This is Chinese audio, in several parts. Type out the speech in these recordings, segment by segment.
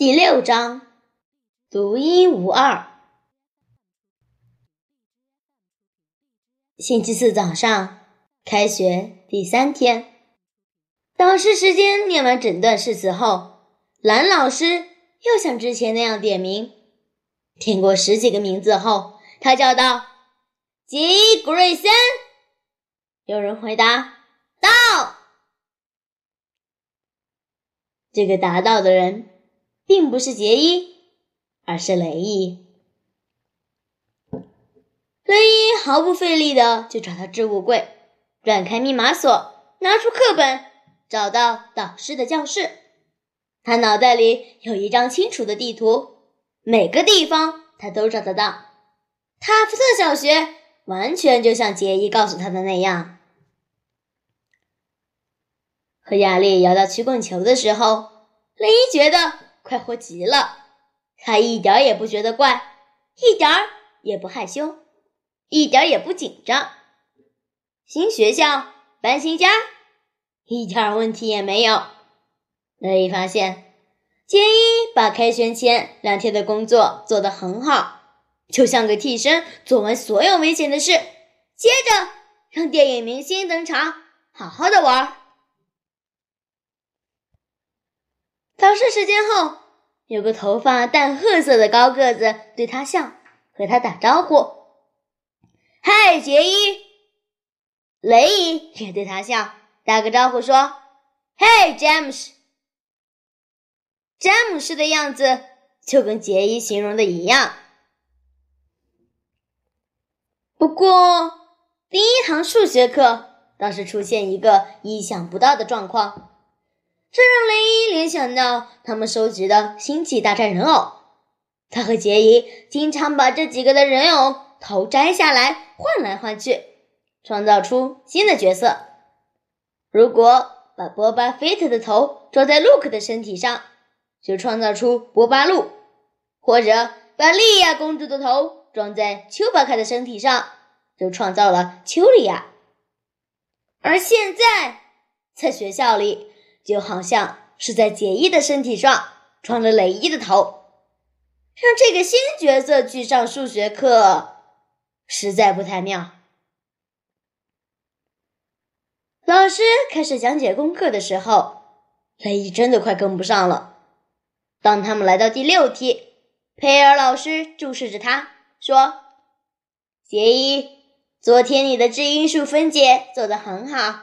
第六章，独一无二。星期四早上，开学第三天，导师时间念完整段誓词后，蓝老师又像之前那样点名。听过十几个名字后，他叫道：“杰伊·格瑞森。”有人回答：“到。”这个答到的人。并不是杰伊，而是雷伊。雷伊毫不费力的就找到置物柜，转开密码锁，拿出课本，找到导师的教室。他脑袋里有一张清楚的地图，每个地方他都找得到。塔夫特小学完全就像杰伊告诉他的那样。和亚丽摇到曲棍球的时候，雷伊觉得。快活极了，他一点也不觉得怪，一点儿也不害羞，一点也不紧张。新学校搬新家，一点问题也没有。雷伊发现，杰伊把开学前两天的工作做得很好，就像个替身，做完所有危险的事，接着让电影明星登场，好好的玩。考试时间后，有个头发淡褐色的高个子对他笑，和他打招呼：“嗨，杰伊！”雷伊也对他笑，打个招呼说：“嗨，詹姆斯！”詹姆斯的样子就跟杰伊形容的一样。不过，第一堂数学课倒是出现一个意想不到的状况。这让雷伊联想到他们收集的《星际大战》人偶。他和杰伊经常把这几个的人偶头摘下来换来换去，创造出新的角色。如果把波巴·菲特的头装在卢克的身体上，就创造出波巴路；或者把莉亚公主的头装在丘巴卡的身体上，就创造了丘利亚。而现在，在学校里。就好像是在杰伊的身体上装了雷伊的头，让这个新角色去上数学课，实在不太妙。老师开始讲解功课的时候，雷伊真的快跟不上了。当他们来到第六题，佩尔老师注视着他说：“杰伊，昨天你的质因数分解做得很好。”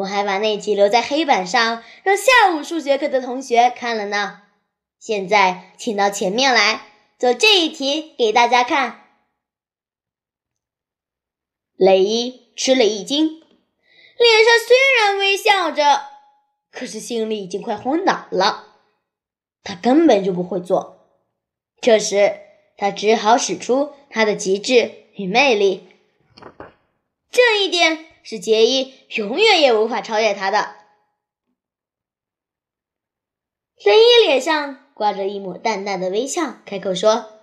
我还把那题留在黑板上，让下午数学课的同学看了呢。现在，请到前面来做这一题给大家看。雷伊吃了一惊，脸上虽然微笑着，可是心里已经快昏倒了。他根本就不会做。这时，他只好使出他的极致与魅力。这一点。是杰伊永远也无法超越他的。雷伊脸上挂着一抹淡淡的微笑，开口说：“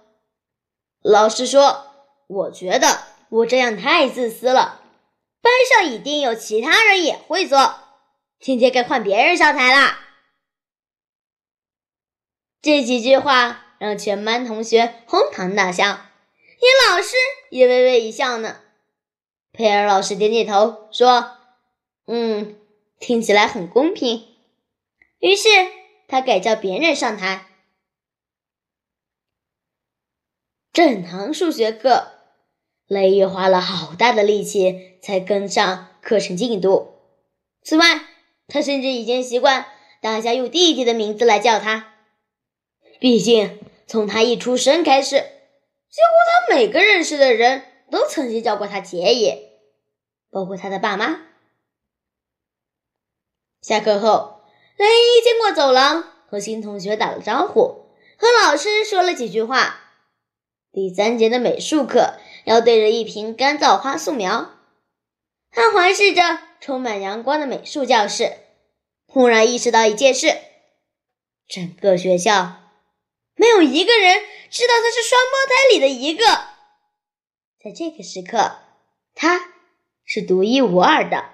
老实说，我觉得我这样太自私了。班上一定有其他人也会做。今天该换别人上台啦。”这几句话让全班同学哄堂大笑，连老师也微微一笑呢。佩尔老师点点头说：“嗯，听起来很公平。”于是他改叫别人上台。整堂数学课，雷伊花了好大的力气才跟上课程进度。此外，他甚至已经习惯大家用弟弟的名字来叫他。毕竟，从他一出生开始，几乎他每个认识的人都曾经叫过他杰爷。包括他的爸妈。下课后，雷伊经过走廊，和新同学打了招呼，和老师说了几句话。第三节的美术课要对着一瓶干燥花素描。他环视着充满阳光的美术教室，忽然意识到一件事：整个学校没有一个人知道他是双胞胎里的一个。在这个时刻，他。是独一无二的。